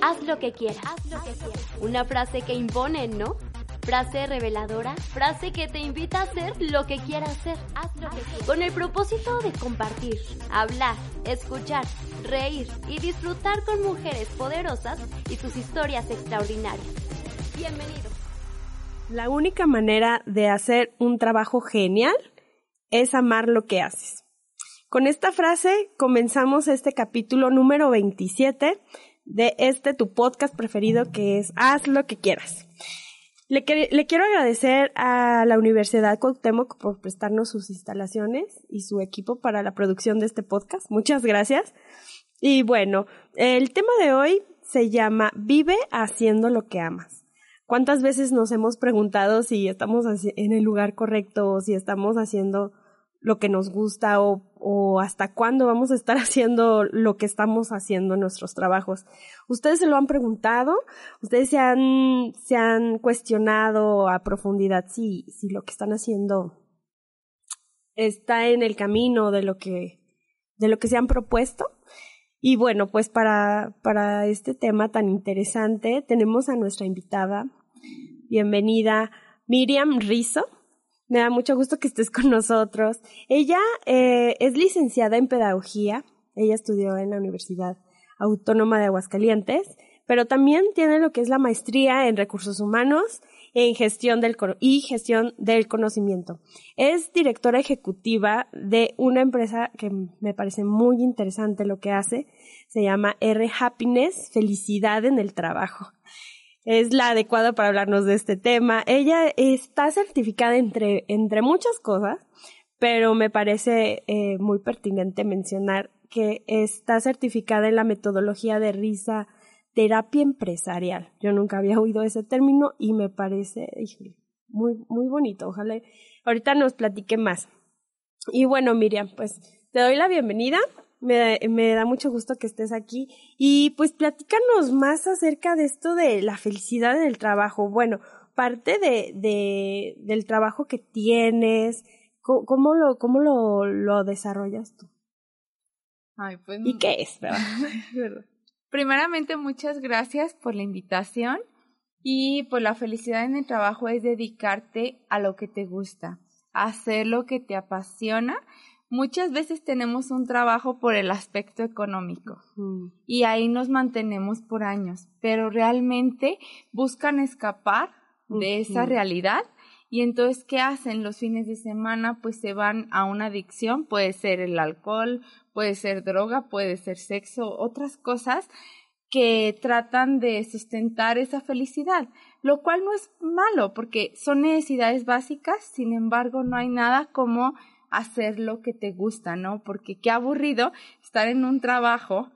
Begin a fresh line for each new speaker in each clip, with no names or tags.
Haz lo que quieras. Haz lo que quieras. Una frase que impone, ¿no? Frase reveladora, frase que te invita a hacer lo que quieras hacer. Haz lo que quieras. Con el propósito de compartir, hablar, escuchar, reír y disfrutar con mujeres poderosas y sus historias extraordinarias. Bienvenido.
La única manera de hacer un trabajo genial es amar lo que haces. Con esta frase comenzamos este capítulo número 27 de este tu podcast preferido que es Haz lo que quieras. Le, le, quiero agradecer a la Universidad Cuauhtémoc por prestarnos sus instalaciones y su equipo para la producción de este podcast. Muchas gracias. Y bueno, el tema de hoy se llama Vive haciendo lo que amas. ¿Cuántas veces nos hemos preguntado si estamos en el lugar correcto o si estamos haciendo lo que nos gusta o, o, hasta cuándo vamos a estar haciendo lo que estamos haciendo en nuestros trabajos. Ustedes se lo han preguntado, ustedes se han, se han cuestionado a profundidad si, si lo que están haciendo está en el camino de lo que, de lo que se han propuesto. Y bueno, pues para, para este tema tan interesante tenemos a nuestra invitada, bienvenida Miriam Rizo. Me da mucho gusto que estés con nosotros. Ella eh, es licenciada en pedagogía. Ella estudió en la Universidad Autónoma de Aguascalientes, pero también tiene lo que es la maestría en recursos humanos en gestión del y gestión del conocimiento. Es directora ejecutiva de una empresa que me parece muy interesante lo que hace. Se llama R Happiness, felicidad en el trabajo es la adecuada para hablarnos de este tema. Ella está certificada entre, entre muchas cosas, pero me parece eh, muy pertinente mencionar que está certificada en la metodología de risa terapia empresarial. Yo nunca había oído ese término y me parece muy, muy bonito. Ojalá ahorita nos platique más. Y bueno, Miriam, pues te doy la bienvenida. Me, me, da mucho gusto que estés aquí. Y pues platícanos más acerca de esto de la felicidad en el trabajo. Bueno, parte de, de del trabajo que tienes, ¿cómo, lo, cómo lo, lo desarrollas tú?
Ay, pues,
¿Y qué es?
Primeramente, muchas gracias por la invitación. Y pues la felicidad en el trabajo es dedicarte a lo que te gusta, hacer lo que te apasiona muchas veces tenemos un trabajo por el aspecto económico y ahí nos mantenemos por años, pero realmente buscan escapar de esa realidad y entonces, ¿qué hacen los fines de semana? Pues se van a una adicción, puede ser el alcohol, puede ser droga, puede ser sexo, otras cosas que tratan de sustentar esa felicidad, lo cual no es malo porque son necesidades básicas, sin embargo, no hay nada como hacer lo que te gusta, ¿no? Porque qué aburrido estar en un trabajo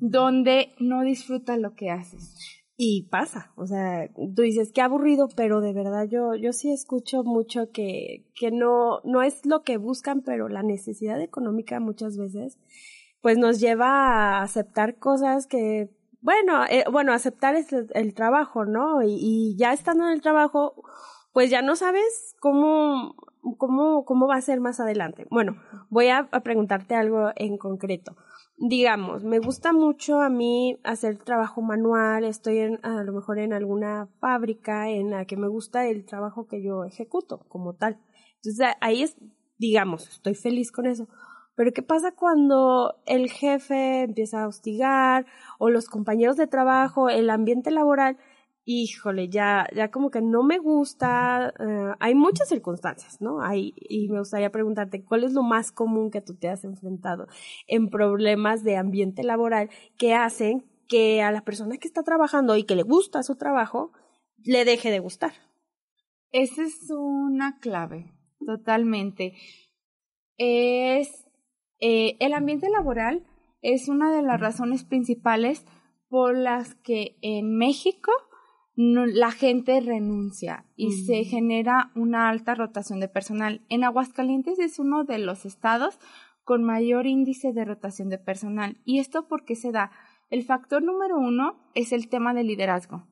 donde no disfrutas lo que haces.
Y pasa, o sea, tú dices qué aburrido, pero de verdad yo, yo sí escucho mucho que, que no, no es lo que buscan, pero la necesidad económica muchas veces, pues nos lleva a aceptar cosas que, bueno, eh, bueno, aceptar es el, trabajo, ¿no? Y, y ya estando en el trabajo, pues ya no sabes cómo ¿cómo, cómo va a ser más adelante? Bueno, voy a, preguntarte algo en concreto. Digamos, me gusta mucho a mí hacer trabajo manual, estoy en, a lo mejor en alguna fábrica en la que me gusta el trabajo que yo ejecuto como tal. Entonces ahí es, digamos, estoy feliz con eso. Pero ¿qué pasa cuando el jefe empieza a hostigar o los compañeros de trabajo, el ambiente laboral híjole, ya, ya como que no me gusta, eh, hay muchas circunstancias, ¿no? Y me gustaría preguntarte, ¿cuál es lo más común que tú te has enfrentado en problemas de ambiente laboral que hacen que a la persona que está trabajando y que le gusta su trabajo, le deje de gustar?
Esa es una clave, totalmente. Es, eh, el ambiente laboral es una de las razones principales por las que en México la gente renuncia y se genera una alta rotación de personal. En Aguascalientes es uno de los estados con mayor índice de rotación de personal. ¿Y esto por qué se da? El factor número uno es el tema de liderazgo.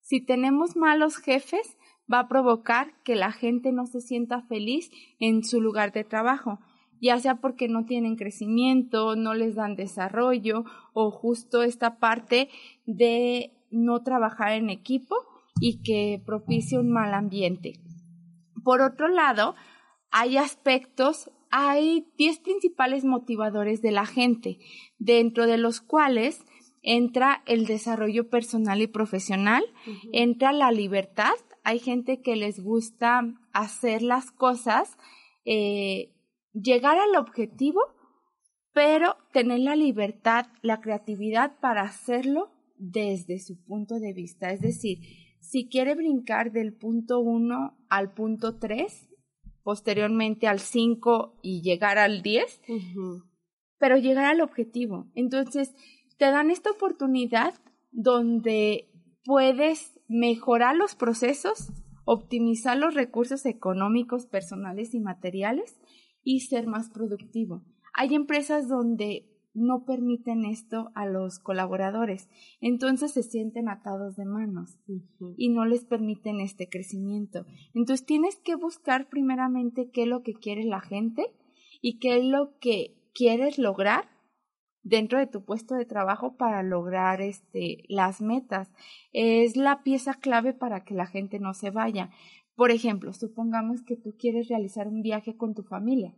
Si tenemos malos jefes, va a provocar que la gente no se sienta feliz en su lugar de trabajo, ya sea porque no tienen crecimiento, no les dan desarrollo o justo esta parte de no trabajar en equipo y que propicie un mal ambiente. Por otro lado, hay aspectos, hay 10 principales motivadores de la gente, dentro de los cuales entra el desarrollo personal y profesional, entra la libertad, hay gente que les gusta hacer las cosas, eh, llegar al objetivo, pero tener la libertad, la creatividad para hacerlo desde su punto de vista. Es decir, si quiere brincar del punto 1 al punto 3, posteriormente al 5 y llegar al 10, pero llegar al objetivo. Entonces, te dan esta oportunidad donde puedes mejorar los procesos, optimizar los recursos económicos, personales y materiales y ser más productivo. Hay empresas donde no permiten esto a los colaboradores. Entonces se sienten atados de manos y no les permiten este crecimiento. Entonces tienes que buscar primeramente qué es lo que quiere la gente y qué es lo que quieres lograr dentro de tu puesto de trabajo para lograr este las metas. Es la pieza clave para que la gente no se vaya. Por ejemplo, supongamos que tú quieres realizar un viaje con tu familia.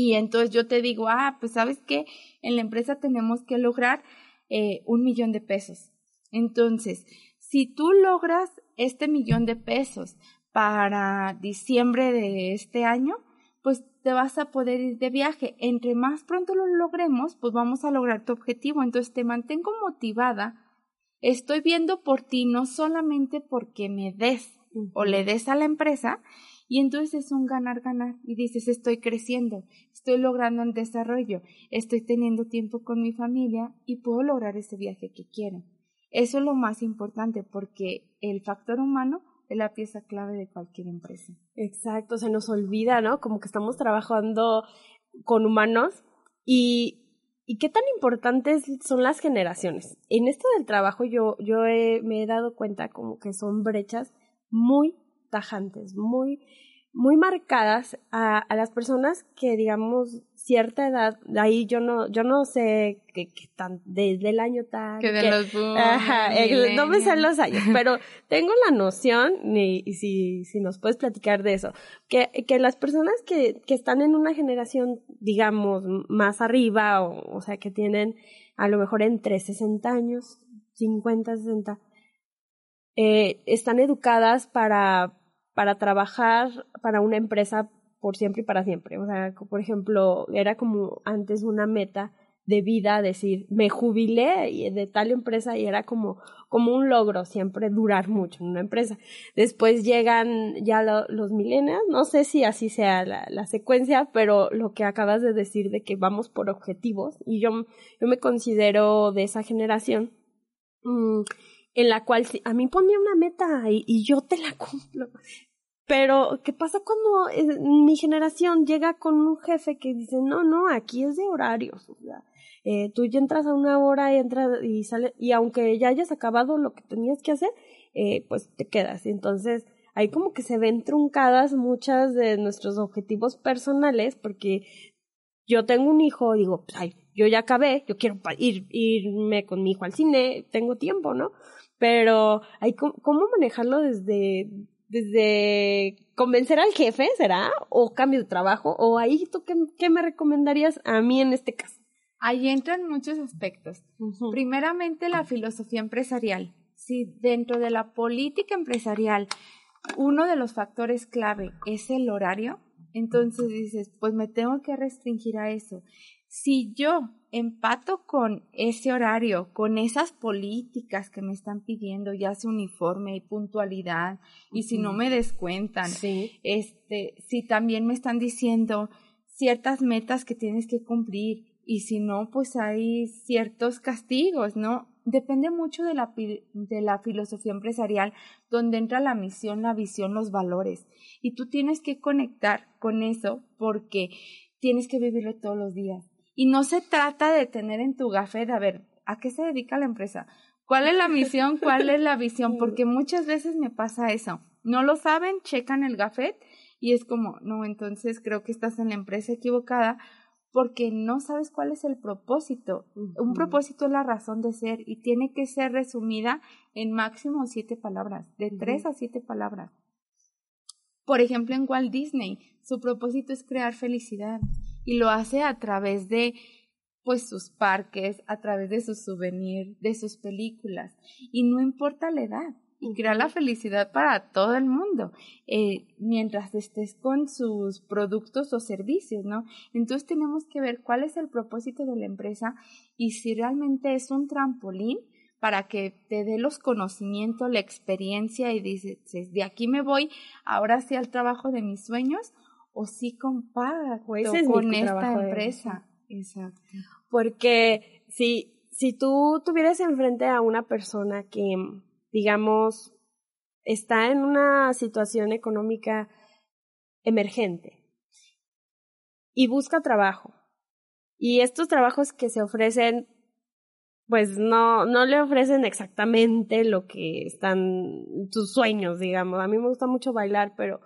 Y entonces yo te digo, ah, pues sabes que en la empresa tenemos que lograr eh, un millón de pesos. Entonces, si tú logras este millón de pesos para diciembre de este año, pues te vas a poder ir de viaje. Entre más pronto lo logremos, pues vamos a lograr tu objetivo. Entonces te mantengo motivada. Estoy viendo por ti no solamente porque me des o le des a la empresa, y entonces es un ganar-ganar y dices, estoy creciendo, estoy logrando un desarrollo, estoy teniendo tiempo con mi familia y puedo lograr ese viaje que quiero. Eso es lo más importante porque el factor humano es la pieza clave de cualquier empresa.
Exacto, se nos olvida, ¿no? Como que estamos trabajando con humanos y, y qué tan importantes son las generaciones. En esto del trabajo yo, yo me he dado cuenta como que son brechas muy tajantes, muy, muy marcadas a, a, las personas que, digamos, cierta edad, ahí yo no, yo no sé que, tan, desde el año tal.
Que de los
ajá, no me sé los años, pero tengo la noción, y, y, si, si nos puedes platicar de eso, que, que las personas que, que están en una generación, digamos, más arriba, o, o sea, que tienen a lo mejor entre 60 años, 50, 60, eh, están educadas para, para trabajar para una empresa por siempre y para siempre. O sea, por ejemplo, era como antes una meta de vida, decir, me jubilé de tal empresa y era como, como un logro siempre durar mucho en una empresa. Después llegan ya los millennials, no sé si así sea la, la, secuencia, pero lo que acabas de decir de que vamos por objetivos y yo, yo me considero de esa generación. Mm, en la cual a mí ponía una meta y, yo te la cumplo. Pero, ¿qué pasa cuando eh, mi generación llega con un jefe que dice, no, no, aquí es de horarios? O sea, eh, tú ya entras a una hora y entras y sale, y aunque ya hayas acabado lo que tenías que hacer, eh, pues te quedas. Entonces, ahí como que se ven truncadas muchas de nuestros objetivos personales, porque yo tengo un hijo, digo, pues, ay, yo ya acabé, yo quiero ir, irme con mi hijo al cine, tengo tiempo, ¿no? Pero hay cómo manejarlo desde, desde convencer al jefe, ¿será? O cambio de trabajo, o ahí tú qué, qué me recomendarías a mí en este caso.
Ahí entran muchos aspectos. Primeramente, la filosofía empresarial. Si dentro de la política empresarial uno de los factores clave es el horario, entonces dices, pues me tengo que restringir a eso. Si yo empato con ese horario, con esas políticas que me están pidiendo, ya sea uniforme y puntualidad, y si no me descuentan, este, si también me están diciendo ciertas metas que tienes que cumplir, y si no, pues hay ciertos castigos, ¿no? Depende mucho de la, de la filosofía empresarial, donde entra la misión, la visión, los valores. Y tú tienes que conectar con eso porque tienes que vivirlo todos los días. Y no se trata de tener en tu gafet, a ver, ¿a qué se dedica la empresa? ¿Cuál es la misión? ¿Cuál es la visión? Porque muchas veces me pasa eso. No lo saben, checan el gafet y es como, no, entonces creo que estás en la empresa equivocada porque no sabes cuál es el propósito. Un propósito es la razón de ser y tiene que ser resumida en máximo siete palabras, de tres a siete palabras. Por ejemplo, en Walt Disney, su propósito es crear felicidad y lo hace a través de pues sus parques, a través de sus souvenirs, de sus películas. Y no importa la edad, y crear la felicidad para todo el mundo, eh, mientras estés con sus productos o servicios, ¿no? Entonces tenemos que ver cuál es el propósito de la empresa y si realmente es un trampolín para que te dé los conocimientos, la experiencia y dices, de aquí me voy ahora sí al trabajo de mis sueños o sí comparto con esta empresa. Exacto.
Porque si, si tú tuvieras enfrente a una persona que, digamos, está en una situación económica emergente y busca trabajo, y estos trabajos que se ofrecen, pues no, no le ofrecen exactamente lo que están sus sueños, digamos. A mí me gusta mucho bailar, pero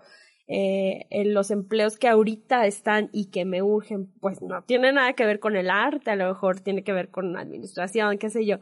eh, en los empleos que ahorita están y que me urgen, pues no tiene nada que ver con el arte, a lo mejor tiene que ver con administración, qué sé yo.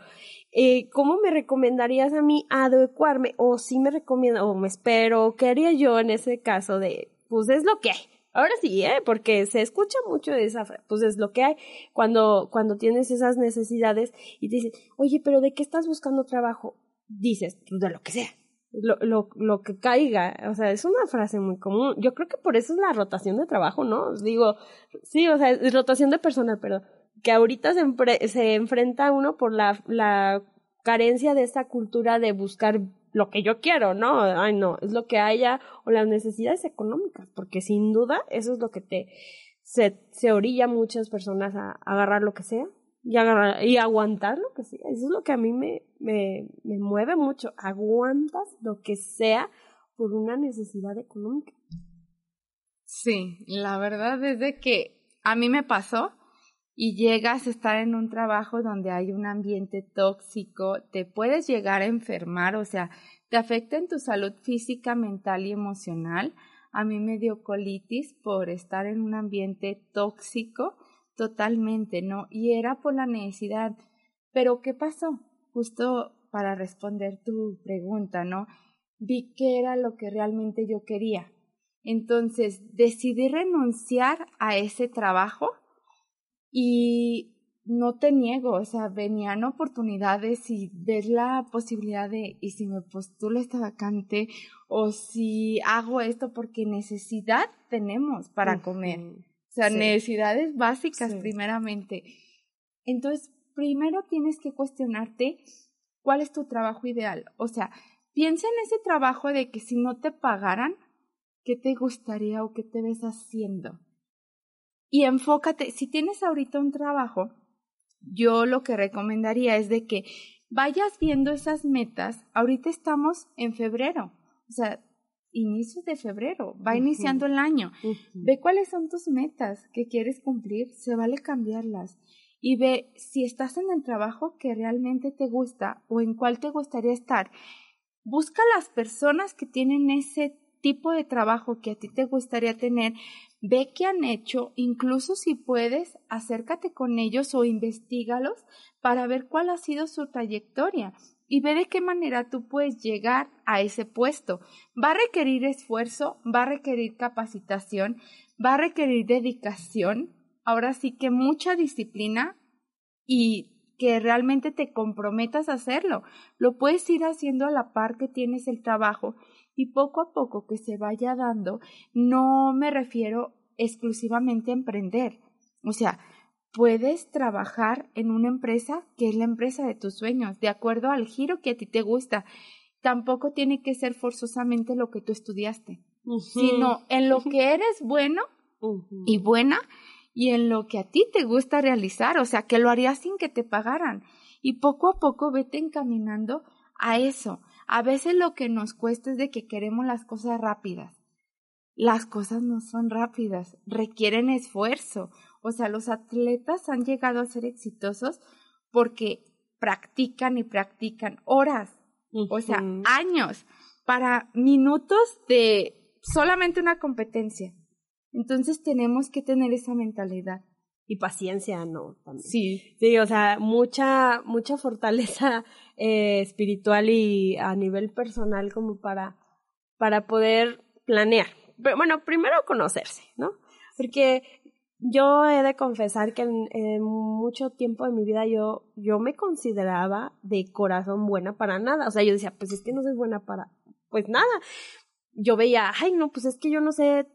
Eh, ¿Cómo me recomendarías a mí adecuarme? O si me recomiendo, o me espero, ¿qué haría yo en ese caso de, pues es lo que hay? Ahora sí, ¿eh? Porque se escucha mucho de esa pues es lo que hay cuando, cuando tienes esas necesidades y te dicen, oye, pero ¿de qué estás buscando trabajo? Dices, pues de lo que sea lo, lo, lo que caiga. O sea, es una frase muy común. Yo creo que por eso es la rotación de trabajo, ¿no? Digo, sí, o sea, es rotación de personal, pero que ahorita se, se enfrenta uno por la, la carencia de esta cultura de buscar lo que yo quiero, ¿no? Ay, no, es lo que haya o las necesidades económicas, porque sin duda eso es lo que te se, se orilla muchas personas a agarrar lo que sea y, aguantar lo que sea. Eso es lo que a mí me, me, me mueve mucho. Aguantas lo que sea por una necesidad económica.
Sí, la verdad es de que a mí me pasó y llegas a estar en un trabajo donde hay un ambiente tóxico, te puedes llegar a enfermar, o sea, te afecta en tu salud física, mental y emocional. A mí me dio colitis por estar en un ambiente tóxico Totalmente, ¿no? Y era por la necesidad. Pero ¿qué pasó? Justo para responder tu pregunta, ¿no? Vi que era lo que realmente yo quería. Entonces decidí renunciar a ese trabajo y no te niego, o sea, venían oportunidades y ves la posibilidad de, y si me postulo esta vacante, o si hago esto porque necesidad tenemos para comer. O sea, necesidades básicas primeramente. Entonces, primero tienes que cuestionarte cuál es tu trabajo ideal. O sea, piensa en ese trabajo de que si no te pagaran, ¿qué te gustaría o qué te ves haciendo? Y enfócate, si tienes ahorita un trabajo, yo lo que recomendaría es de que vayas viendo esas metas. Ahorita estamos en febrero. O sea, inicios de febrero, va iniciando el año. Ve cuáles son tus metas que quieres cumplir, se vale cambiarlas. Y ve si estás en el trabajo que realmente te gusta o en cuál te gustaría estar. Busca las personas que tienen ese tipo de trabajo que a ti te gustaría tener, ve qué han hecho, incluso si puedes, acércate con ellos o investigalos para ver cuál ha sido su trayectoria y ve de qué manera tú puedes llegar a ese puesto. Va a requerir esfuerzo, va a requerir capacitación, va a requerir dedicación, ahora sí que mucha disciplina y que realmente te comprometas a hacerlo. Lo puedes ir haciendo a la par que tienes el trabajo y poco a poco que se vaya dando, no me refiero exclusivamente a emprender. O sea, puedes trabajar en una empresa que es la empresa de tus sueños, de acuerdo al giro que a ti te gusta. Tampoco tiene que ser forzosamente lo que tú estudiaste, sino en lo que eres bueno y buena y en lo que a ti te gusta realizar, o sea, que lo harías sin que te pagaran. Y poco a poco vete encaminando a eso. A veces lo que nos cuesta es de que queremos las cosas rápidas. Las cosas no son rápidas, requieren esfuerzo. O sea, los atletas han llegado a ser exitosos porque practican y practican horas, o sea, años, para minutos de solamente una competencia. Entonces tenemos que tener esa mentalidad.
Y paciencia, ¿no?
Sí.
Sí, o sea, mucha, mucha fortaleza eh, espiritual y a nivel personal como para, para poder planear. Pero, bueno, primero conocerse, ¿no? Porque yo he de confesar que en, mucho tiempo de mi vida yo, yo me consideraba de corazón buena para nada. O sea, yo decía, pues es que no soy buena para, pues nada. Yo veía, ay, no, pues es que yo no sé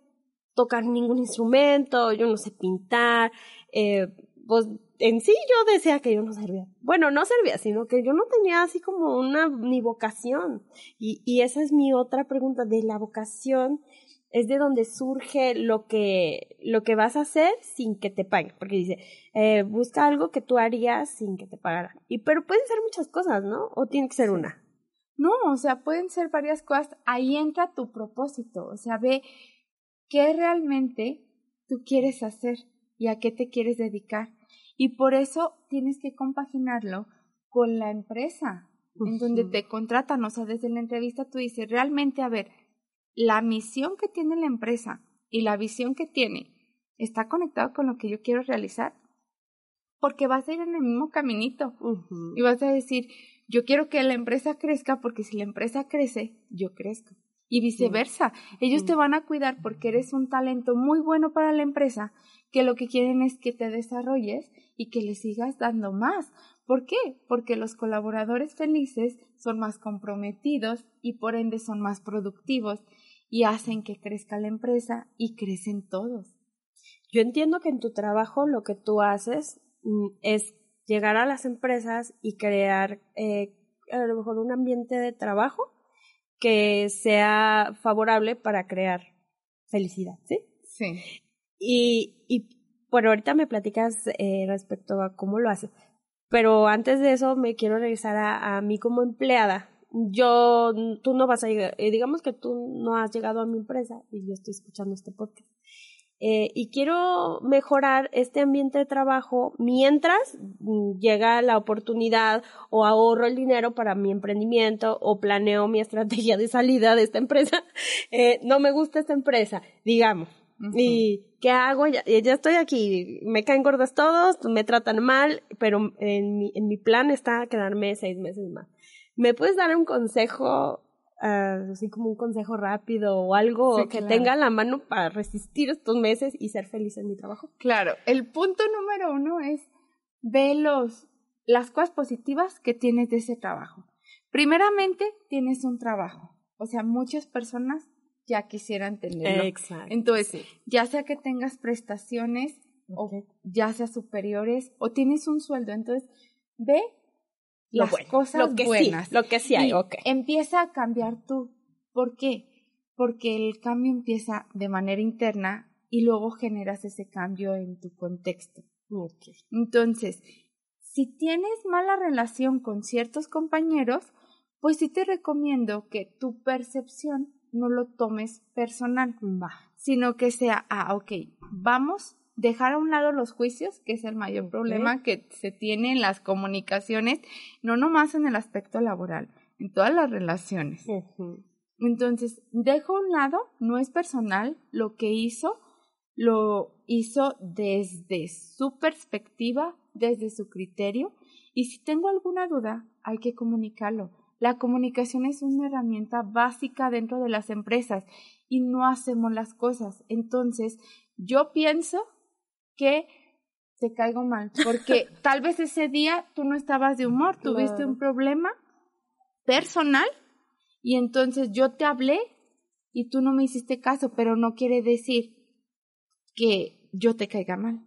tocar ningún instrumento, yo no sé pintar, eh, pues en sí yo decía que yo no servía. Bueno, no servía, sino que yo no tenía así como una ni vocación. Y, y esa es mi otra pregunta de la vocación es de donde surge lo que, lo que vas a hacer sin que te paguen, porque dice, eh, busca algo que tú harías sin que te pagaran. Y pero pueden ser muchas cosas, ¿no? O tiene que ser una.
No, o sea, pueden ser varias cosas. Ahí entra tu propósito, o sea, ve qué realmente tú quieres hacer y a qué te quieres dedicar. Y por eso tienes que compaginarlo con la empresa en donde te contratan. O sea, desde la entrevista tú dices, realmente, a ver, la misión que tiene la empresa y la visión que tiene está conectado con lo que yo quiero realizar. Porque vas a ir en el mismo caminito y vas a decir, yo quiero que la empresa crezca porque si la empresa crece, yo crezco. Y viceversa, ellos te van a cuidar porque eres un talento muy bueno para la empresa, que lo que quieren es que te desarrolles y que le sigas dando más. ¿Por qué? Porque los colaboradores felices son más comprometidos y por ende son más productivos y hacen que crezca la empresa y crecen todos.
Yo entiendo que en tu trabajo lo que tú haces mm, es llegar a las empresas y crear eh, a lo mejor un ambiente de trabajo que sea favorable para crear felicidad, ¿sí?
Sí.
Y, y bueno, ahorita me platicas eh, respecto a cómo lo haces, pero antes de eso me quiero regresar a, a mí como empleada yo, tú no vas a llegar, eh, digamos que tú no has llegado a mi empresa y yo estoy escuchando este podcast. Eh, y quiero mejorar este ambiente de trabajo mientras mm, llega la oportunidad o ahorro el dinero para mi emprendimiento o planeo mi estrategia de salida de esta empresa. Eh, no me gusta esta empresa, digamos. ¿Y qué hago? Ya, ya, estoy aquí, me caen gordas todos, me tratan mal, pero en mi, en mi plan está quedarme seis meses más. ¿Me puedes dar un consejo, uh, así como un consejo rápido o algo que tenga la mano para resistir estos meses y ser feliz en mi trabajo?
Claro, el punto número uno es ve los, las cosas positivas que tienes de ese trabajo. Primeramente, tienes un trabajo. O sea, muchas personas ya quisieran tenerlo.
Exacto.
Entonces, ya sea que tengas prestaciones o ya sea superiores o tienes un sueldo, entonces ve las cosas
lo que
buenas.
Sí, lo que sí hay, ok.
Empieza a cambiar tú. ¿Por qué? Porque el cambio empieza de manera interna y luego generas ese cambio en tu contexto.
Okay.
Entonces, si tienes mala relación con ciertos compañeros, pues sí te recomiendo que tu percepción no lo tomes personal,
Va.
sino que sea, ah, ok, vamos dejar a un lado los juicios, que es el mayor problema que se tiene en las comunicaciones, no nomás en el aspecto laboral, en todas las relaciones. Entonces, dejo a un lado, no es personal, lo que hizo, lo hizo desde su perspectiva, desde su criterio, y si tengo alguna duda, hay que comunicarlo. La comunicación es una herramienta básica dentro de las empresas y no hacemos las cosas. Entonces, yo pienso que te caigo mal, porque tal vez ese día tú no estabas de humor, tuviste un problema personal y entonces yo te hablé y tú no me hiciste caso, pero no quiere decir que yo te caiga mal.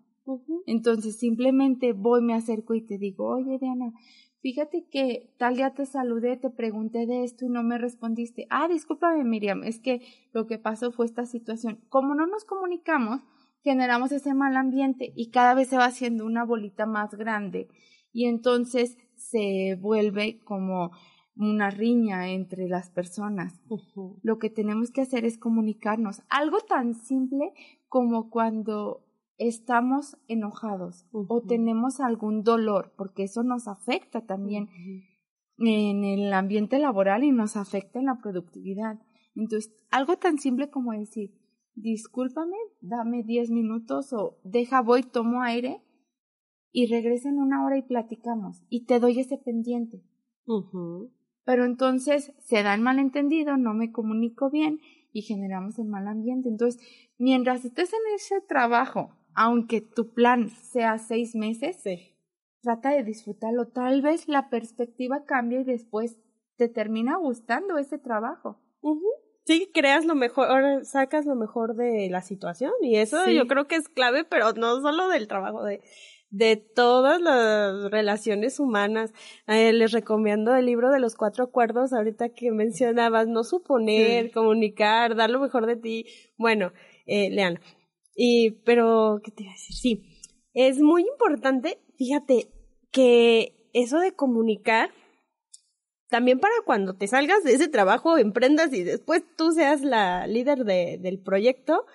Entonces simplemente voy, me acerco y te digo, oye Diana, fíjate que tal día te saludé, te pregunté de esto y no me respondiste. Ah, discúlpame Miriam, es que lo que pasó fue esta situación. Como no nos comunicamos, generamos ese mal ambiente y cada vez se va haciendo una bolita más grande y entonces se vuelve como una riña entre las personas. Lo que tenemos que hacer es comunicarnos. Algo tan simple como cuando estamos enojados o tenemos algún dolor, porque eso nos afecta también en el ambiente laboral y nos afecta en la productividad. Entonces, algo tan simple como decir, discúlpame, dame diez minutos o deja, voy, tomo aire y regresa en una hora y platicamos y te doy ese pendiente. Pero entonces se da el malentendido, no me comunico bien y generamos el mal ambiente. Entonces, mientras estés en ese trabajo, aunque tu plan sea seis meses, trata de disfrutarlo. Tal vez la perspectiva cambie y después te termina gustando ese trabajo.
Sí, creas lo mejor, sacas lo mejor de la situación y eso yo creo que es clave, pero no solo del trabajo, de de todas las relaciones humanas. Eh, les recomiendo el libro de los cuatro acuerdos, ahorita que mencionabas, no suponer, comunicar, dar lo mejor de ti. Bueno, eh. Y, pero, ¿qué te iba a decir? Sí, es muy importante, fíjate, que eso de comunicar, también para cuando te salgas de ese trabajo, emprendas y después tú seas la líder de, del proyecto,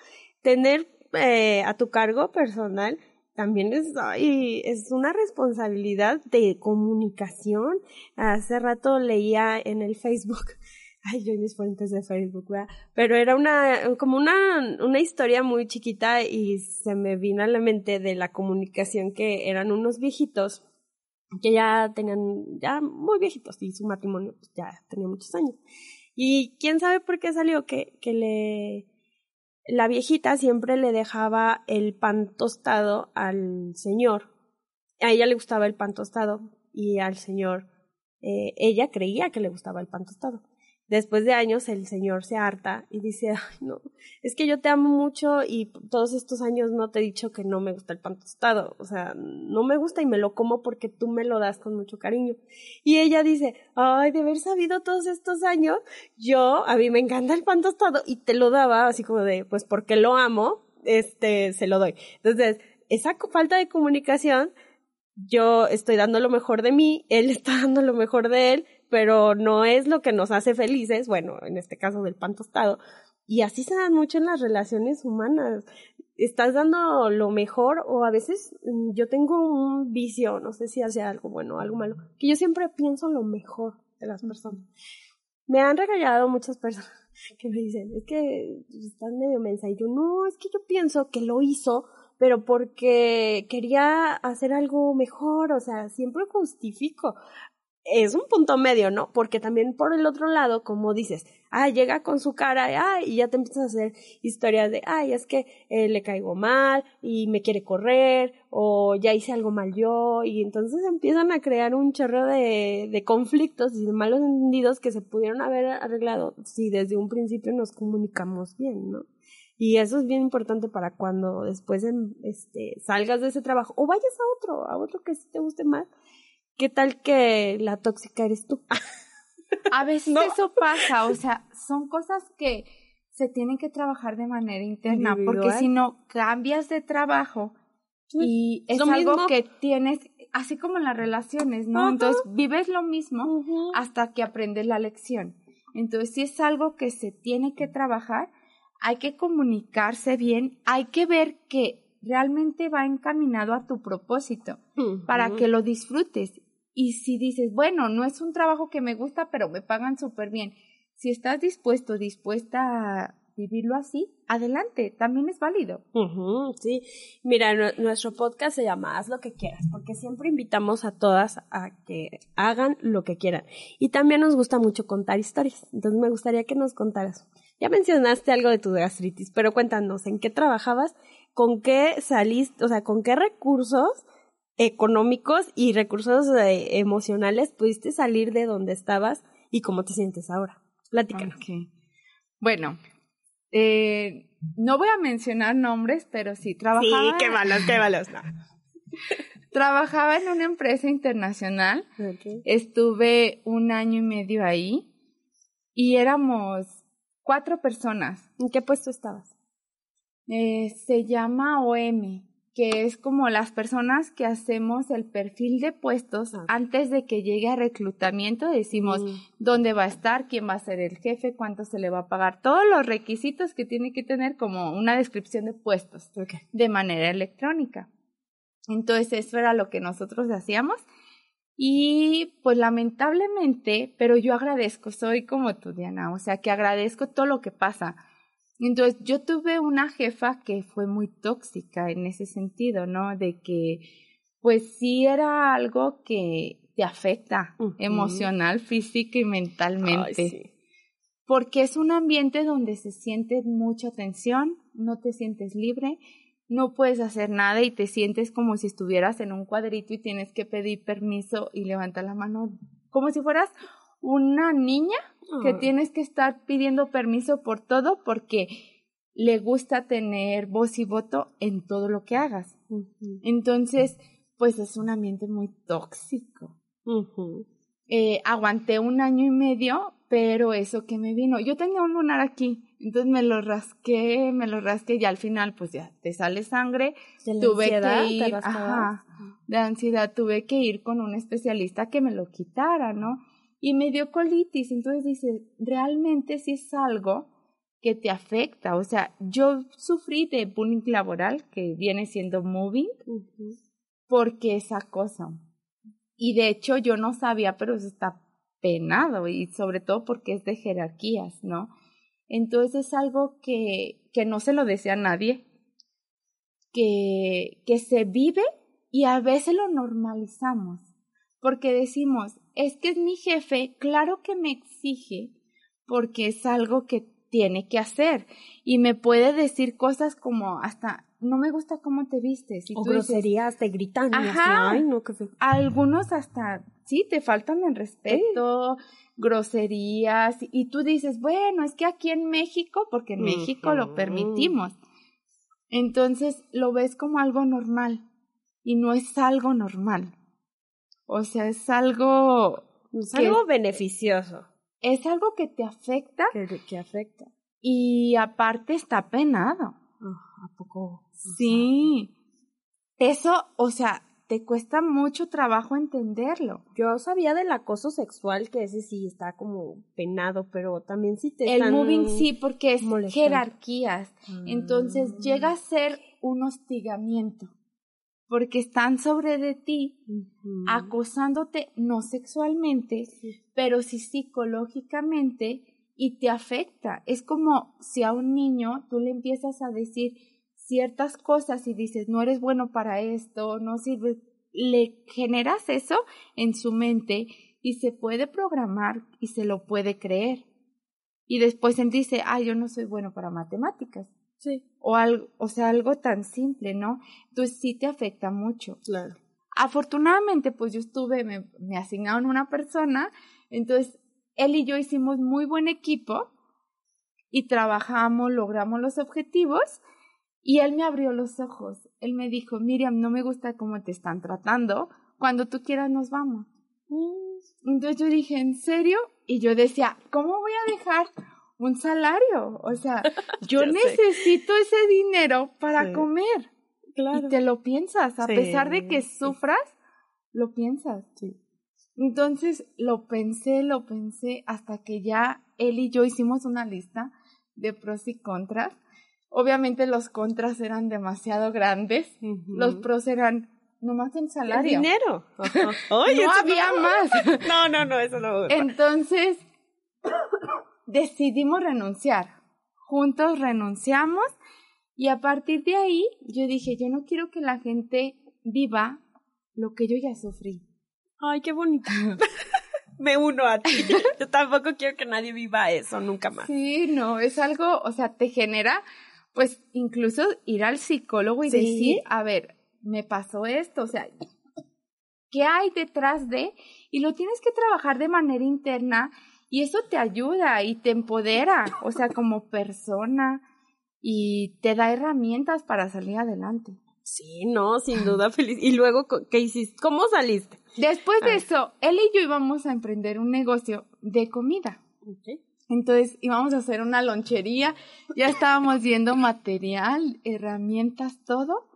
tener eh, a tu cargo personal también es, ay, es una responsabilidad de comunicación. Hace rato leía en el Facebook, ay, yo mis fuentes de Facebook. Pero era una, como una, una historia muy chiquita y se me vino a la mente de la comunicación que eran unos viejitos que ya tenían, ya muy viejitos y su matrimonio pues, ya tenía muchos años. Y quién sabe por qué salió que, que le, la viejita siempre le dejaba el pan tostado al señor. A ella le gustaba el pan tostado y al señor eh, ella creía que le gustaba el pan tostado. Después de años el señor se harta y dice, ay no, es que yo te amo mucho y todos estos años no te he dicho que no me gusta el pan tostado, o sea, no me gusta y me lo como porque tú me lo das con mucho cariño. Y ella dice, ay, de haber sabido todos estos años, yo, a mí me encanta el pan tostado y te lo daba así como de, pues porque lo amo, este, se lo doy. Entonces, esa falta de comunicación yo estoy dando lo mejor de mí, él está dando lo mejor de él, pero no es lo que nos hace felices, bueno, en este caso del pan tostado. Y así se dan mucho en las relaciones humanas. Estás dando lo mejor o a veces mm, yo tengo un vicio, no sé si hace algo bueno o algo malo, que yo siempre pienso lo mejor de las personas. Me han regañado muchas personas que me dicen, es que están medio mensa y yo no, es que yo pienso que lo hizo pero porque quería hacer algo mejor, o sea, siempre justifico es un punto medio, ¿no? Porque también por el otro lado, como dices, ah, llega con su cara, ay, y ya te empiezas a hacer historias de, ay, es que eh, le caigo mal y me quiere correr, o ya hice algo mal yo, y entonces empiezan a crear un chorro de, de conflictos y de malos entendidos que se pudieron haber arreglado si desde un principio nos comunicamos bien, ¿no? Y eso es bien importante para cuando después este, salgas de ese trabajo o vayas a otro, a otro que sí te guste más ¿qué tal que la tóxica eres tú?
A veces eso pasa, o sea, son cosas que se tienen que trabajar de manera interna, porque si no cambias de trabajo y es algo que tienes, así como en las relaciones, ¿no? Entonces vives lo mismo hasta que aprendes la lección. Entonces, si es algo que se tiene que trabajar, hay que comunicarse bien, hay que ver que realmente va encaminado a tu propósito para que lo disfrutes y si dices, bueno, no es un trabajo que me gusta, pero me pagan súper bien, si estás dispuesto, dispuesta a vivirlo así, adelante, también es válido.
sí, mira, nuestro podcast se llama Haz lo que quieras, porque siempre invitamos a todas a que hagan lo que quieran. Y también nos gusta mucho contar historias, entonces me gustaría que nos contaras. Ya mencionaste algo de tu gastritis, pero cuéntanos, ¿en qué trabajabas? ¿Con qué saliste? O sea, ¿con qué recursos económicos y recursos eh, emocionales pudiste salir de donde estabas y cómo te sientes ahora. Platícanos.
Bueno, eh, no voy a mencionar nombres, pero sí trabajaba.
Sí, qué malos, qué malos.
trabajaba en una empresa internacional. Estuve un año y medio ahí y éramos cuatro personas.
¿En qué puesto estabas?
Eh, se llama OM que es como las personas que hacemos el perfil de puestos
Ah.
antes de que llegue a reclutamiento, decimos
Mm.
dónde va a estar, quién va a ser el jefe, cuánto se le va a pagar, todos los requisitos que tiene que tener como una descripción de puestos de manera electrónica. Entonces eso era lo que nosotros hacíamos y pues lamentablemente, pero yo agradezco, soy como tú Diana, o sea que agradezco todo lo que pasa. Entonces yo tuve una jefa que fue muy tóxica en ese sentido, ¿no? De que pues sí era algo que te afecta emocional, física y mentalmente
Ay, sí.
porque es un ambiente donde se siente mucha tensión, no te sientes libre, no puedes hacer nada y te sientes como si estuvieras en un cuadrito y tienes que pedir permiso y levantar la mano, como si fueras una niña que tienes que estar pidiendo permiso por todo porque le gusta tener voz y voto en todo lo que hagas. Entonces, pues es un ambiente muy tóxico. Eh, aguanté un año y medio, pero eso que me vino, yo tenía un lunar aquí, entonces me lo rasqué, me lo rasqué y al final pues ya te sale sangre,
¿De la
tuve
ansiedad
que
te
ir,
rascabas?
ajá, de ansiedad tuve que ir con un especialista que me lo quitara, ¿no? Y me dio colitis, entonces dice, realmente sí es algo que te afecta, o sea, yo sufrí de bullying laboral, que viene siendo moving, porque es acoso. Y de hecho yo no sabía, pero eso está penado y sobre todo porque es de jerarquías, ¿no? Entonces es algo que, que no se lo desea a nadie, que, que se vive y a veces lo normalizamos, porque decimos, es que es mi jefe, claro que me exige, porque es algo que tiene que hacer y me puede decir cosas como hasta no me gusta cómo te vistes y
O
tú dices,
groserías, te gritan.
Ajá.
Ay, no,
algunos hasta sí te faltan el respeto, groserías y tú dices, bueno, es que aquí en México, porque en México lo permitimos. Entonces lo ves como algo normal y no es algo normal. O sea, es algo
Es algo beneficioso
es algo que te afecta
que, que afecta.
y aparte está penado.
Ah, ¿A poco?
Sí. Eso, o sea, te cuesta mucho trabajo entenderlo.
Yo sabía del acoso sexual, que ese sí está como penado, pero también sí te
El
están
moving sí, porque es
molestando.
jerarquías. Entonces
Ah.
llega a ser un hostigamiento. Porque están sobre de ti, acosándote no sexualmente, pero sí psicológicamente y te afecta. Es como si a un niño tú le empiezas a decir ciertas cosas y dices, no eres bueno para esto, no sirve. Le generas eso en su mente y se puede programar y se lo puede creer. Y después él dice, ah, yo no soy bueno para matemáticas.
Sí,
O algo, o sea, algo tan simple, ¿no? Entonces sí te afecta mucho.
claro.
Afortunadamente, pues yo estuve, me, me asignaron una persona, entonces él y yo hicimos muy buen equipo y trabajamos, logramos los objetivos y él me abrió los ojos. Él me dijo, Miriam, no me gusta cómo te están tratando, cuando tú quieras nos vamos. Entonces yo dije, ¿en serio? Y yo decía, ¿cómo voy a dejar un salario? O sea, yo
sé.
necesito ese dinero para
Sí.
comer.
Claro.
Y te lo piensas, a
Sí,
pesar de que sufras, lo piensas.
Sí.
Entonces lo pensé, lo pensé, hasta que ya él y yo hicimos una lista de pros y contras. Obviamente los contras eran demasiado grandes, los pros eran nomás el
El
salario.
dinero. Ajá. Oye,
no había más.
No, no, no, eso no.
Entonces decidimos renunciar. Juntos renunciamos y a partir de ahí yo dije, yo no quiero que la gente viva lo que yo ya sufrí.
Ay, qué bonito. Me uno a ti. Yo tampoco quiero que nadie viva eso nunca más.
Sí, no, es algo, o sea, te genera, pues, incluso ir al psicólogo y
Sí.
decir, a ver, me pasó esto, o sea, ¿qué hay detrás de? Y lo tienes que trabajar de manera interna y eso te ayuda y te empodera, o sea, como persona y te da herramientas para salir adelante.
Sí, no, sin duda feliz. Y luego, ¿qué hiciste? ¿Cómo saliste?
Después de
ver.
eso, él y yo íbamos a emprender un negocio de comida. Entonces íbamos a hacer una lonchería, ya estábamos viendo material, herramientas, todo.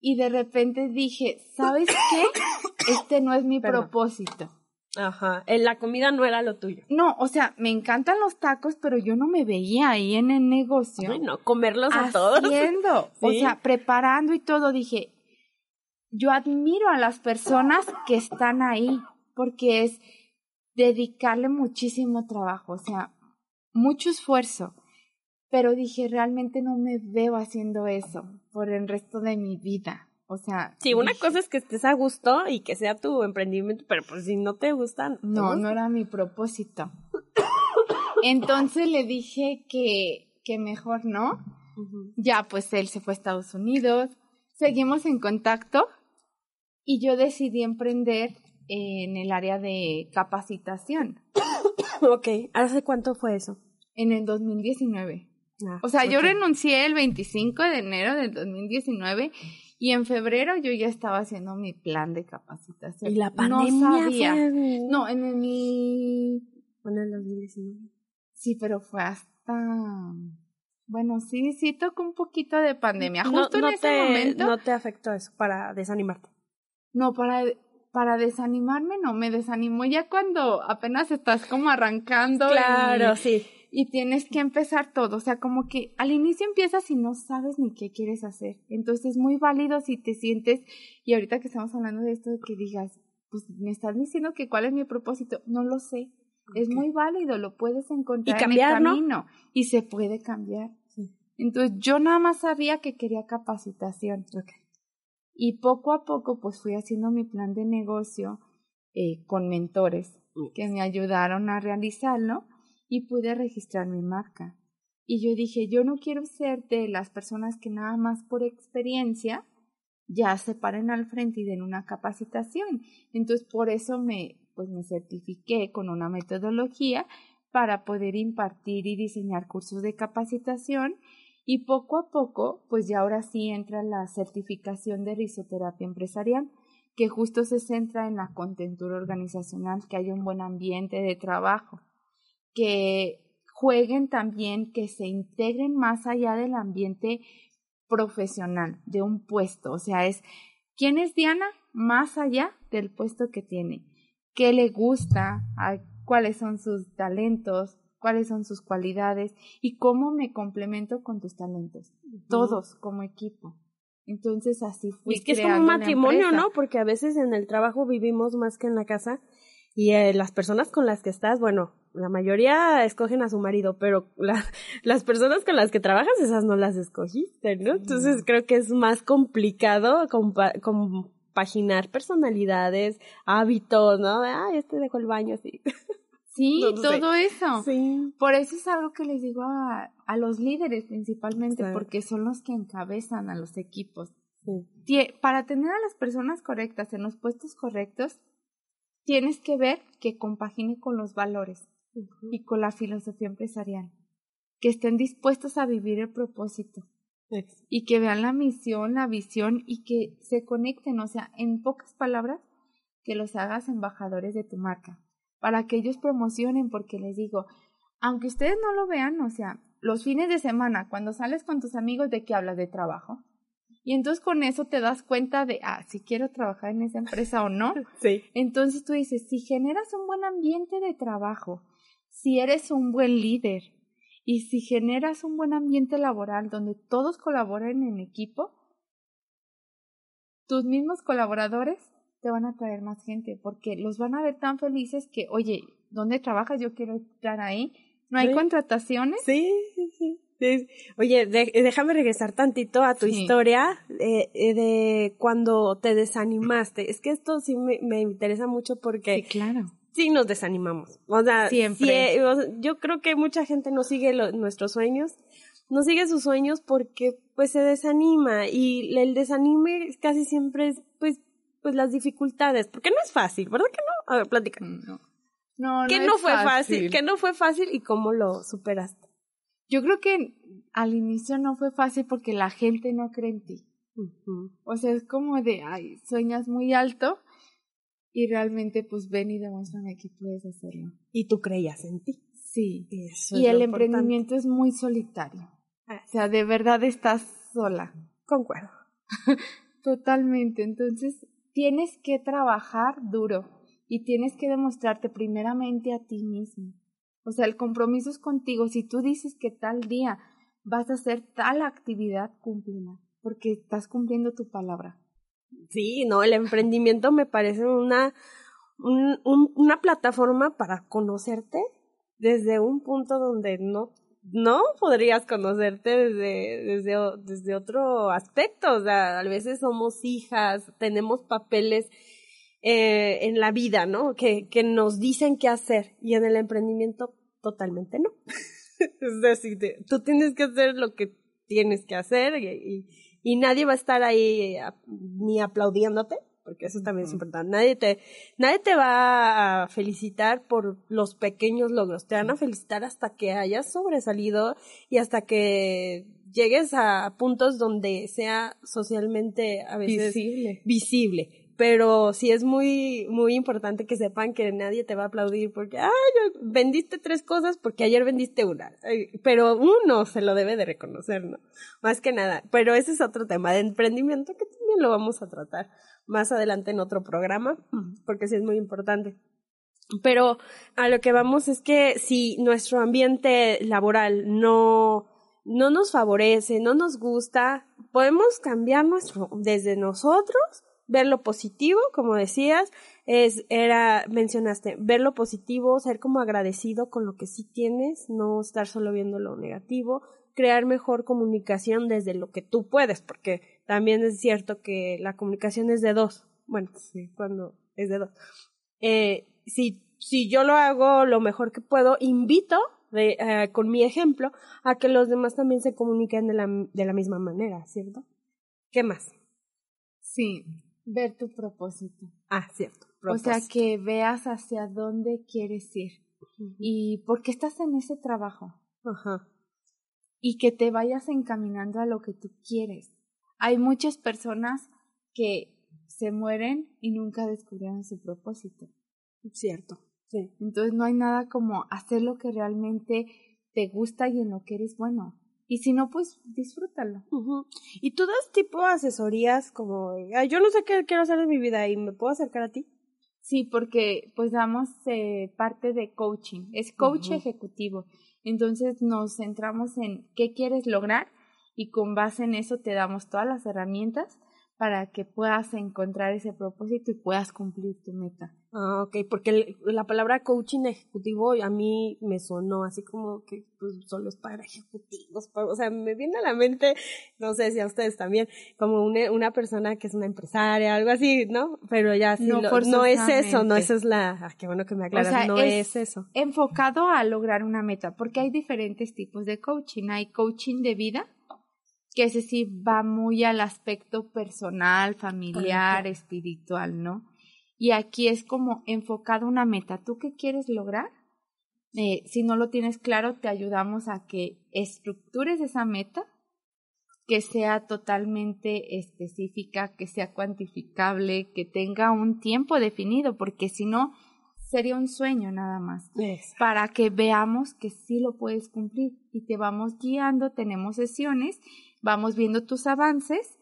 y de repente dije, ¿sabes qué? Este no es mi propósito.
Ajá, en la comida no era lo tuyo.
No, o sea, me encantan los tacos, pero yo no me veía ahí en el negocio.
Ay, no, comerlos a todos.
Haciendo, o sea, preparando y todo. Dije, yo admiro a las personas que están ahí, porque es dedicarle muchísimo trabajo, o sea, mucho esfuerzo. Pero dije, realmente no me veo haciendo eso por el resto de mi vida. O sea.
Sí, una cosa es que estés a gusto y que sea tu emprendimiento, pero pues si no te gustan.
No, no era mi propósito. Entonces le dije que, que mejor no. Ya, pues él se fue a Estados Unidos. Seguimos en contacto y yo decidí emprender en el área de capacitación.
ok, ¿hace cuánto fue eso?
En el 2019. Ah, o sea, yo renuncié el 25 de enero del 2019 y en febrero yo ya estaba haciendo mi plan de capacitación.
¿Y la pandemia
no sabía. No, en el...
En el 2019.
Sí, pero fue hasta... Bueno, sí, sí tocó un poquito de pandemia. Justo en ese momento...
¿No te afectó eso para desanimarte?
No, para, para desanimarme no, me desanimó ya cuando apenas estás como arrancando.
Claro, sí
y tienes que empezar todo. O sea, como que al inicio empiezas y no sabes ni qué quieres hacer. Entonces es muy válido si te sientes, y ahorita que estamos hablando de esto, de que digas, pues me estás diciendo que cuál es mi propósito, no lo sé. Es muy válido, lo puedes encontrar en el camino y se puede cambiar. Entonces yo nada más sabía que quería capacitación. Y poco a poco pues fui haciendo mi plan de negocio eh, con mentores que me ayudaron a realizarlo y pude registrar mi marca. Y yo dije, yo no quiero ser de las personas que nada más por experiencia ya se paren al frente y den una capacitación. Entonces, por eso me, pues me certifiqué con una metodología para poder impartir y diseñar cursos de capacitación y poco a poco, pues ya ahora sí entra la certificación de risoterapia empresarial, que justo se centra en la contentura organizacional, que haya un buen ambiente de trabajo que jueguen también, que se integren más allá del ambiente profesional de un puesto. O sea, es quién es Diana más allá del puesto que tiene, qué le gusta, cuáles son sus talentos, cuáles son sus cualidades y cómo me complemento con tus talentos, todos como equipo. Entonces así fui.
es que es como un matrimonio, ¿no? Porque a veces en el trabajo vivimos más que en la casa y eh, las personas con las que estás, bueno, la mayoría escogen a su marido, pero las personas con las que trabajas, esas no las escogiste, ¿no? Entonces creo que es más complicado compaginar personalidades, hábitos, ¿no? Ah, este dejó el baño así.
Sí, todo eso. Sí. Por eso es algo que les digo a, a los líderes principalmente, porque son los que encabezan a los equipos. Sí. Para tener a las personas correctas en los puestos correctos, tienes que ver que compagine con los valores y con la filosofía empresarial, que estén dispuestos a vivir el propósito y que vean la misión, la visión y que se conecten, o sea, en pocas palabras, que los hagas embajadores de tu marca, para que ellos promocionen, porque les digo, aunque ustedes no lo vean, o sea, los fines de semana, cuando sales con tus amigos, ¿de qué hablas? De trabajo. Y entonces con eso te das cuenta de, ah, si quiero trabajar en esa empresa o no.
Sí.
Entonces tú dices, si generas un buen ambiente de trabajo, si eres un buen líder y si generas un buen ambiente laboral donde todos colaboren en equipo, tus mismos colaboradores te van a traer más gente porque los van a ver tan felices que, oye, ¿dónde trabajas? Yo quiero estar ahí. ¿No hay contrataciones?
Sí, sí, sí. Oye, déjame regresar tantito a tu historia eh, eh, de cuando te desanimaste. Es que esto sí me, me interesa mucho porque...
Sí, claro
sí nos desanimamos. O sea, siempre. yo creo que mucha gente no sigue nuestros sueños, no sigue sus sueños porque pues se desanima y el desanime casi siempre es pues pues las dificultades, porque no es fácil, ¿verdad que no? A ver, platica.
No. No, no
¿Qué no fue fácil? ¿Qué no fue fácil y cómo lo superaste?
Yo creo que al inicio no fue fácil porque la gente no cree en ti. O sea, es como de, ay, sueñas muy alto y realmente pues ven y demuéstrame que puedes hacerlo.
Y tú creías en ti.
Sí. y el emprendimiento es muy solitario. O sea, de verdad estás sola.
Concuerdo.
Totalmente. Entonces, tienes que trabajar duro y tienes que demostrarte primeramente a ti mismo. O sea, el compromiso es contigo. Si tú dices que tal día vas a hacer tal actividad, cúmplela, porque estás cumpliendo tu palabra.
Sí, no, el emprendimiento me parece una, una plataforma para conocerte desde un punto donde no no podrías conocerte desde, desde, desde otro aspecto. O sea, a veces somos hijas, tenemos papeles eh, en la vida, ¿no? Que, que nos dicen qué hacer y en el emprendimiento totalmente no. es decir, tú tienes que hacer lo que tienes que hacer y, y, nadie va a estar ahí ni aplaudiéndote porque eso también es importante. Nadie te, nadie te va a felicitar por los pequeños logros, te van a felicitar hasta que hayas sobresalido y hasta que llegues a puntos donde sea socialmente a veces
visible.
visible pero sí es muy, muy importante que sepan que nadie te va a aplaudir porque, ay, vendiste tres cosas porque ayer vendiste una, pero uno se lo debe de reconocer, ¿no? Más que nada, pero ese es otro tema de emprendimiento que también lo vamos a tratar más adelante en otro programa, porque sí es muy importante. Pero a lo que vamos es que si nuestro ambiente laboral no, no nos favorece, no nos gusta, podemos cambiar nuestro, desde nosotros, ver lo positivo, como decías, es, era, mencionaste, ver lo positivo, ser como agradecido con lo que sí tienes, no estar solo viendo lo negativo, crear mejor comunicación desde lo que tú puedes, porque también es cierto que la comunicación es de dos. Bueno, sí, cuando es de dos. Eh, si, si yo lo hago lo mejor que puedo, invito de, eh, con mi ejemplo a que los demás también se comuniquen de la, de la misma manera, ¿cierto? ¿Qué más?
Sí, ver tu propósito.
Ah, cierto.
O sea, que veas hacia dónde quieres ir y por qué estás en ese trabajo.
Ajá.
Y que te vayas encaminando a lo que tú quieres. Hay muchas personas que se mueren y nunca descubrieron su propósito.
Cierto, sí.
Entonces no hay nada como hacer lo que realmente te gusta y en lo que eres bueno. Y si no, pues disfrútalo.
¿Y tú das tipo asesorías como, yo no sé qué quiero hacer en mi vida y me puedo acercar a ti?
Sí, porque pues damos eh, parte de coaching, es coach ejecutivo. Entonces nos centramos en qué quieres lograr y con base en eso te damos todas las herramientas para que puedas encontrar ese propósito y puedas cumplir tu meta.
Ah, ok, porque la palabra coaching ejecutivo a mí me sonó así como que pues, solo es para ejecutivos, o sea, me viene a la mente, no sé si a ustedes también, como una, una persona que es una empresaria, algo así, ¿no? Pero ya sí, no, no es eso, no, eso es la, ah, qué bueno que me aclaras, no es, es eso.
Enfocado a lograr una meta, porque hay diferentes tipos de coaching, hay coaching de vida, que ese sí va muy al aspecto personal, familiar, espiritual, ¿no? Y aquí es como enfocado una meta. ¿Tú qué quieres lograr? Eh, si no lo tienes claro, te ayudamos a que estructures esa meta, que sea totalmente específica, que sea cuantificable, que tenga un tiempo definido, porque si no, sería un sueño nada más. Para que veamos que sí lo puedes cumplir y te vamos guiando, tenemos sesiones vamos viendo tus avances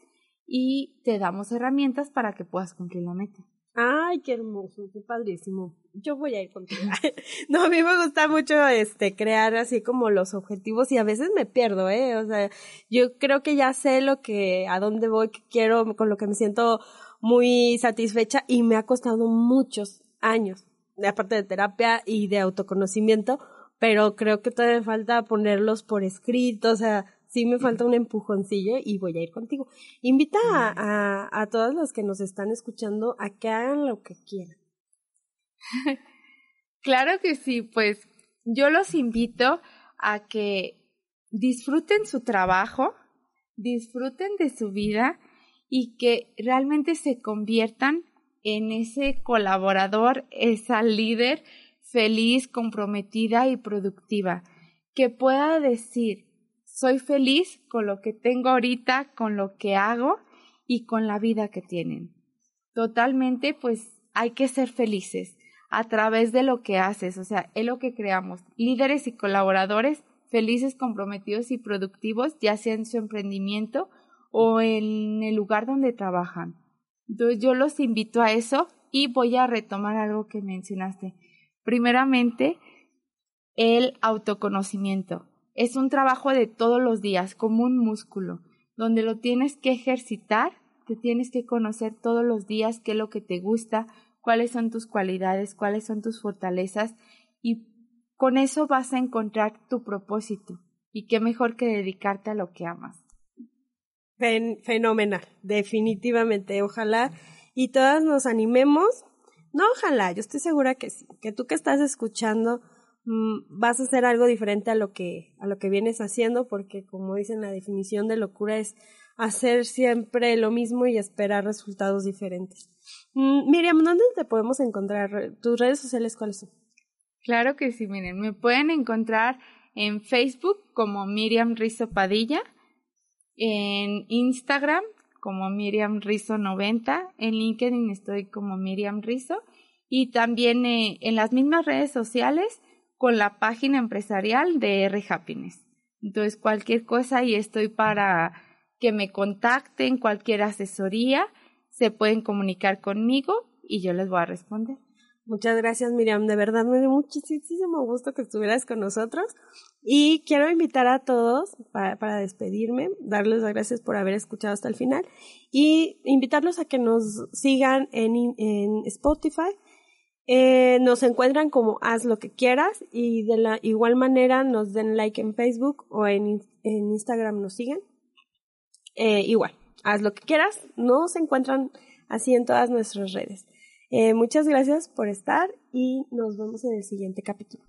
y te damos herramientas para que puedas cumplir la meta.
Ay, qué hermoso, qué padrísimo. Yo voy a ir contigo. no, a mí me gusta mucho este crear así como los objetivos y a veces me pierdo, eh, o sea, yo creo que ya sé lo que a dónde voy, qué quiero, con lo que me siento muy satisfecha y me ha costado muchos años, aparte de terapia y de autoconocimiento, pero creo que todavía falta ponerlos por escrito, o sea, sí me falta un empujoncillo y voy a ir contigo. Invita a, a, todos los que nos están escuchando a que hagan lo que quieran.
claro que sí, pues yo los invito a que disfruten su trabajo, disfruten de su vida y que realmente se conviertan en ese colaborador, esa líder feliz, comprometida y productiva, que pueda decir, soy feliz con lo que tengo ahorita, con lo que hago y con la vida que tienen. Totalmente, pues hay que ser felices a través de lo que haces, o sea, es lo que creamos. Líderes y colaboradores felices, comprometidos y productivos, ya sea en su emprendimiento o en el lugar donde trabajan. Entonces yo los invito a eso y voy a retomar algo que mencionaste. Primeramente, el autoconocimiento. Es un trabajo de todos los días, como un músculo, donde lo tienes que ejercitar, te tienes que conocer todos los días qué es lo que te gusta, cuáles son tus cualidades, cuáles son tus fortalezas y con eso vas a encontrar tu propósito. Y qué mejor que dedicarte a lo que amas.
fenomenal, definitivamente. Ojalá y todas nos animemos. No, ojalá, yo estoy segura que sí, que tú que estás escuchando vas a hacer algo diferente a lo que a lo que vienes haciendo porque como dicen la definición de locura es hacer siempre lo mismo y esperar resultados diferentes. Mm, Miriam, ¿dónde te podemos encontrar? ¿Tus redes sociales cuáles son?
Claro que sí, miren, me pueden encontrar en Facebook como Miriam Rizo Padilla, en Instagram como Miriam Rizo 90, en LinkedIn estoy como Miriam Rizo y también eh, en las mismas redes sociales con la página empresarial de R Happiness. Entonces, cualquier cosa y estoy para que me contacten, cualquier asesoría, se pueden comunicar conmigo y yo les voy a responder.
Muchas gracias, Miriam. De verdad me dio muchísimo gusto que estuvieras con nosotros. Y quiero invitar a todos para, despedirme, darles las gracias por haber escuchado hasta el final y invitarlos a que nos sigan en, en Spotify. Eh, nos encuentran como haz lo que quieras y de la igual manera nos den like en Facebook o en, en Instagram nos siguen. Eh, igual, haz lo que quieras. Nos encuentran así en todas nuestras redes. Eh, muchas gracias por estar y nos vemos en el siguiente capítulo.